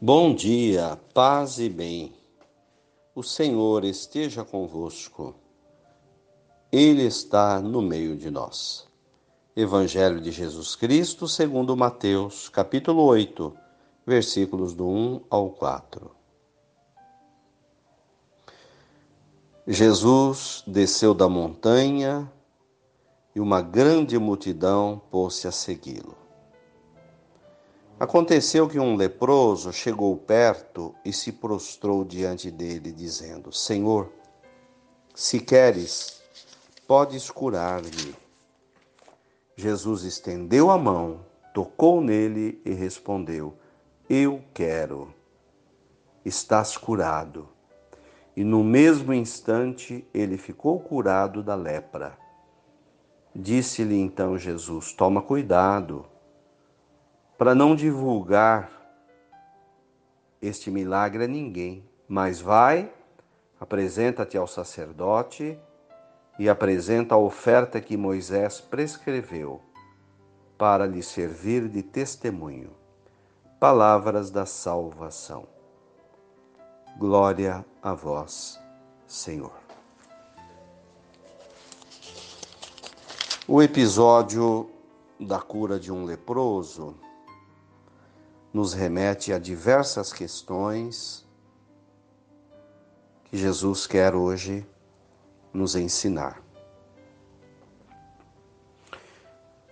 Bom dia, paz e bem. O Senhor esteja convosco. Ele está no meio de nós. Evangelho de Jesus Cristo, segundo Mateus, capítulo 8, versículos do 1 ao 4. Jesus desceu da montanha e uma grande multidão pôs-se a segui-lo. Aconteceu que um leproso chegou perto e se prostrou diante dele, dizendo: Senhor, se queres, podes curar-me. Jesus estendeu a mão, tocou nele e respondeu: Eu quero. Estás curado. E no mesmo instante ele ficou curado da lepra. Disse-lhe então Jesus: Toma cuidado para não divulgar este milagre a ninguém, mas vai, apresenta-te ao sacerdote e apresenta a oferta que Moisés prescreveu para lhe servir de testemunho. Palavras da salvação. Glória a vós, Senhor. O episódio da cura de um leproso nos remete a diversas questões que Jesus quer hoje nos ensinar.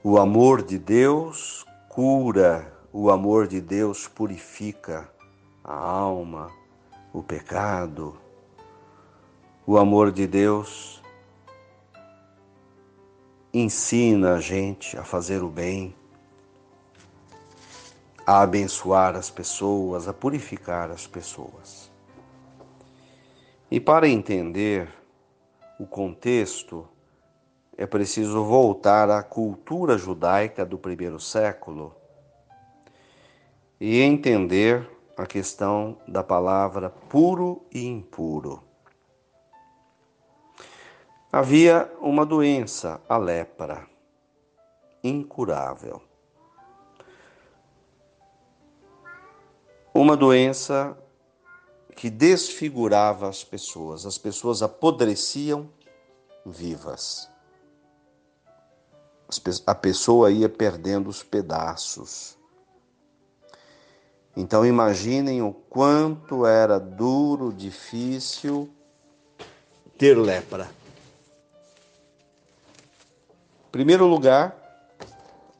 O amor de Deus cura, o amor de Deus purifica a alma, o pecado. O amor de Deus ensina a gente a fazer o bem a abençoar as pessoas, a purificar as pessoas. E para entender o contexto, é preciso voltar à cultura judaica do primeiro século e entender a questão da palavra puro e impuro. Havia uma doença, a lepra, incurável. Uma doença que desfigurava as pessoas, as pessoas apodreciam vivas. A pessoa ia perdendo os pedaços. Então imaginem o quanto era duro, difícil ter lepra. Em primeiro lugar,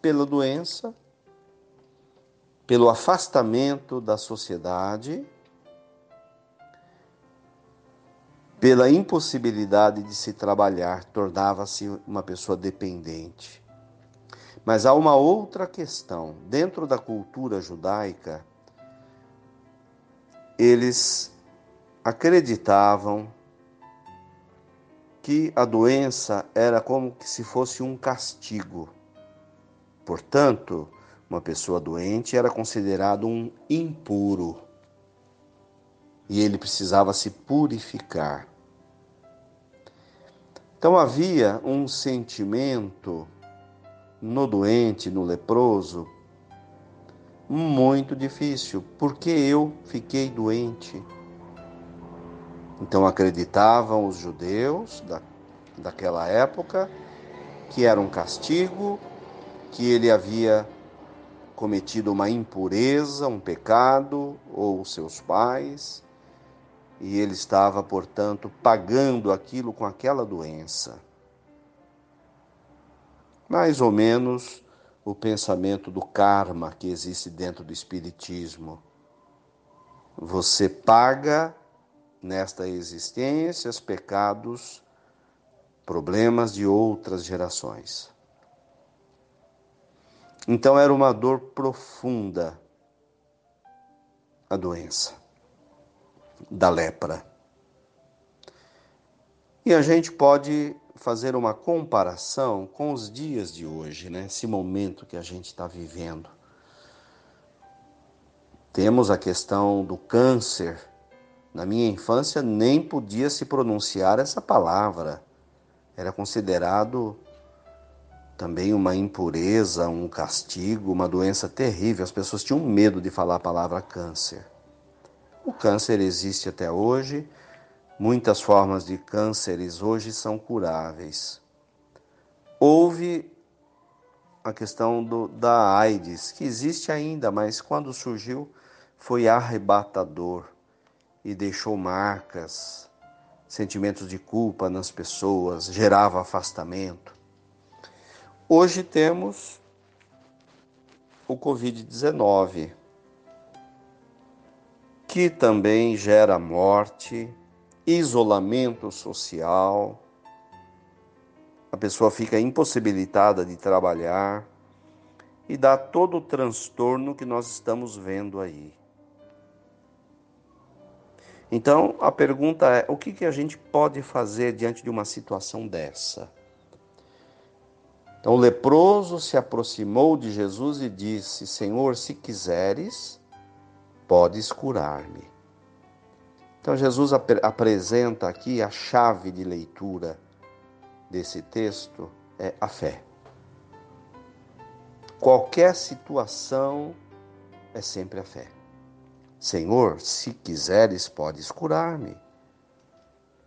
pela doença, pelo afastamento da sociedade, pela impossibilidade de se trabalhar, tornava-se uma pessoa dependente. Mas há uma outra questão. Dentro da cultura judaica, eles acreditavam que a doença era como se fosse um castigo. Portanto, uma pessoa doente era considerado um impuro e ele precisava se purificar. Então havia um sentimento no doente, no leproso, muito difícil, porque eu fiquei doente. Então acreditavam os judeus da, daquela época que era um castigo, que ele havia cometido uma impureza, um pecado, ou seus pais, e ele estava, portanto, pagando aquilo com aquela doença. Mais ou menos o pensamento do karma que existe dentro do Espiritismo. Você paga nesta existência os pecados, problemas de outras gerações. Então era uma dor profunda a doença da lepra. E a gente pode fazer uma comparação com os dias de hoje, né? Esse momento que a gente está vivendo. Temos a questão do câncer. Na minha infância nem podia se pronunciar essa palavra. Era considerado também uma impureza, um castigo, uma doença terrível. As pessoas tinham medo de falar a palavra câncer. O câncer existe até hoje, muitas formas de cânceres hoje são curáveis. Houve a questão do, da AIDS, que existe ainda, mas quando surgiu foi arrebatador e deixou marcas, sentimentos de culpa nas pessoas, gerava afastamento. Hoje temos o Covid-19, que também gera morte, isolamento social, a pessoa fica impossibilitada de trabalhar e dá todo o transtorno que nós estamos vendo aí. Então, a pergunta é: o que, que a gente pode fazer diante de uma situação dessa? Então, o leproso se aproximou de Jesus e disse: Senhor, se quiseres, podes curar-me. Então, Jesus ap apresenta aqui a chave de leitura desse texto é a fé. Qualquer situação é sempre a fé. Senhor, se quiseres, podes curar-me.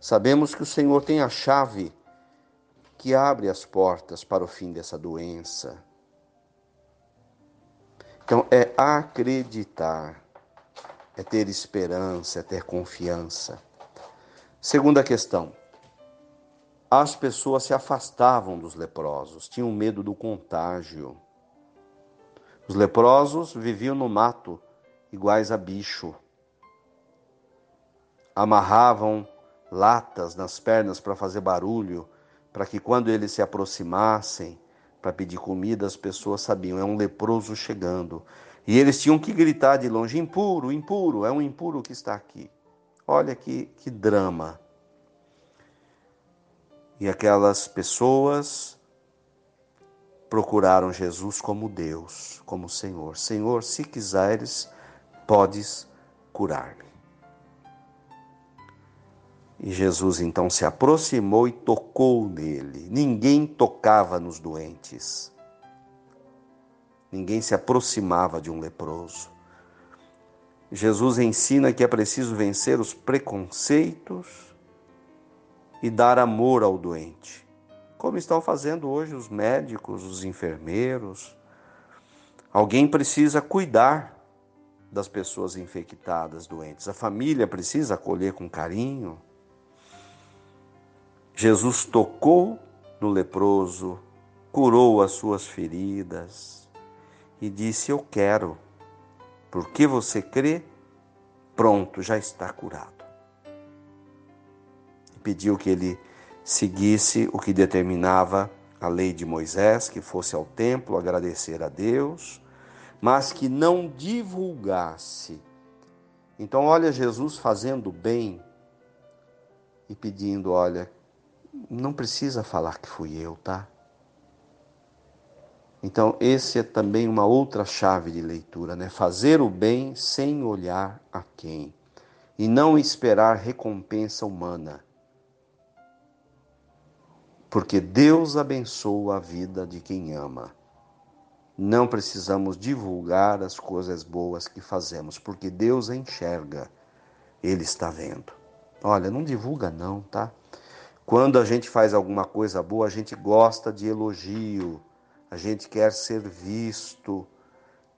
Sabemos que o Senhor tem a chave que abre as portas para o fim dessa doença. Então, é acreditar, é ter esperança, é ter confiança. Segunda questão: as pessoas se afastavam dos leprosos, tinham medo do contágio. Os leprosos viviam no mato, iguais a bicho. Amarravam latas nas pernas para fazer barulho, para que quando eles se aproximassem para pedir comida, as pessoas sabiam, é um leproso chegando. E eles tinham que gritar de longe: impuro, impuro, é um impuro que está aqui. Olha que, que drama. E aquelas pessoas procuraram Jesus como Deus, como Senhor. Senhor, se quiseres, podes curar-me. E Jesus então se aproximou e tocou nele. Ninguém tocava nos doentes. Ninguém se aproximava de um leproso. Jesus ensina que é preciso vencer os preconceitos e dar amor ao doente, como estão fazendo hoje os médicos, os enfermeiros. Alguém precisa cuidar das pessoas infectadas, doentes. A família precisa acolher com carinho. Jesus tocou no leproso, curou as suas feridas e disse: Eu quero. Porque você crê, pronto, já está curado pediu que ele seguisse o que determinava a lei de Moisés, que fosse ao templo agradecer a Deus, mas que não divulgasse. Então, olha Jesus fazendo bem e pedindo: olha, não precisa falar que fui eu, tá? Então, esse é também uma outra chave de leitura, né? Fazer o bem sem olhar a quem e não esperar recompensa humana porque Deus abençoa a vida de quem ama. Não precisamos divulgar as coisas boas que fazemos, porque Deus enxerga, Ele está vendo. Olha, não divulga não, tá? Quando a gente faz alguma coisa boa, a gente gosta de elogio, a gente quer ser visto,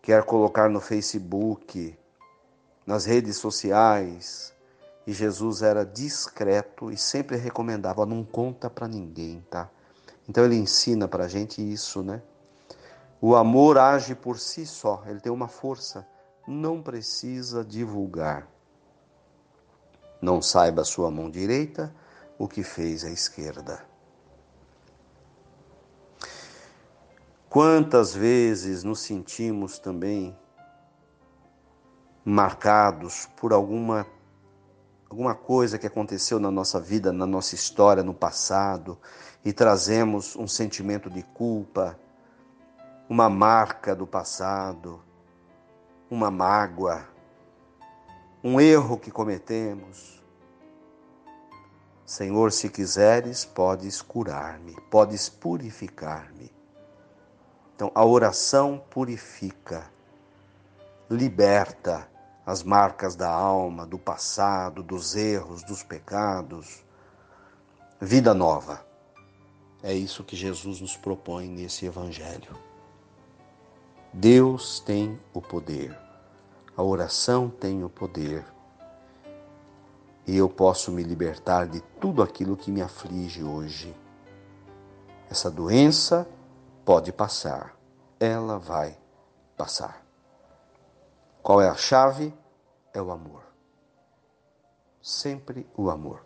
quer colocar no Facebook, nas redes sociais, e Jesus era discreto e sempre recomendava: não conta para ninguém, tá? Então ele ensina para a gente isso, né? O amor age por si só, ele tem uma força, não precisa divulgar. Não saiba a sua mão direita o que fez a esquerda. Quantas vezes nos sentimos também marcados por alguma alguma coisa que aconteceu na nossa vida, na nossa história, no passado, e trazemos um sentimento de culpa, uma marca do passado, uma mágoa, um erro que cometemos. Senhor, se quiseres, podes curar-me, podes purificar-me. Então, a oração purifica, liberta, as marcas da alma, do passado, dos erros, dos pecados. Vida nova. É isso que Jesus nos propõe nesse Evangelho. Deus tem o poder, a oração tem o poder, e eu posso me libertar de tudo aquilo que me aflige hoje. Essa doença pode passar, ela vai passar. Qual é a chave? É o amor. Sempre o amor.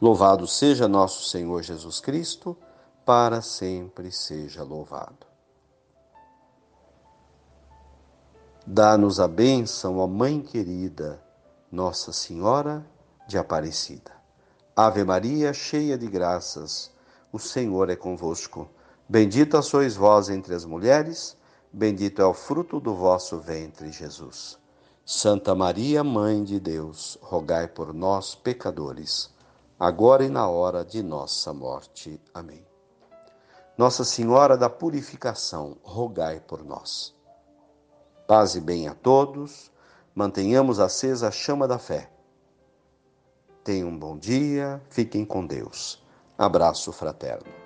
Louvado seja nosso Senhor Jesus Cristo, para sempre seja louvado. Dá-nos a bênção, ó Mãe querida, Nossa Senhora de Aparecida. Ave Maria, cheia de graças, o Senhor é convosco. Bendita sois vós entre as mulheres, bendito é o fruto do vosso ventre, Jesus. Santa Maria, Mãe de Deus, rogai por nós, pecadores, agora e na hora de nossa morte. Amém. Nossa Senhora da Purificação, rogai por nós. Paz e bem a todos. Mantenhamos acesa a chama da fé. Tenham um bom dia. Fiquem com Deus. Abraço fraterno.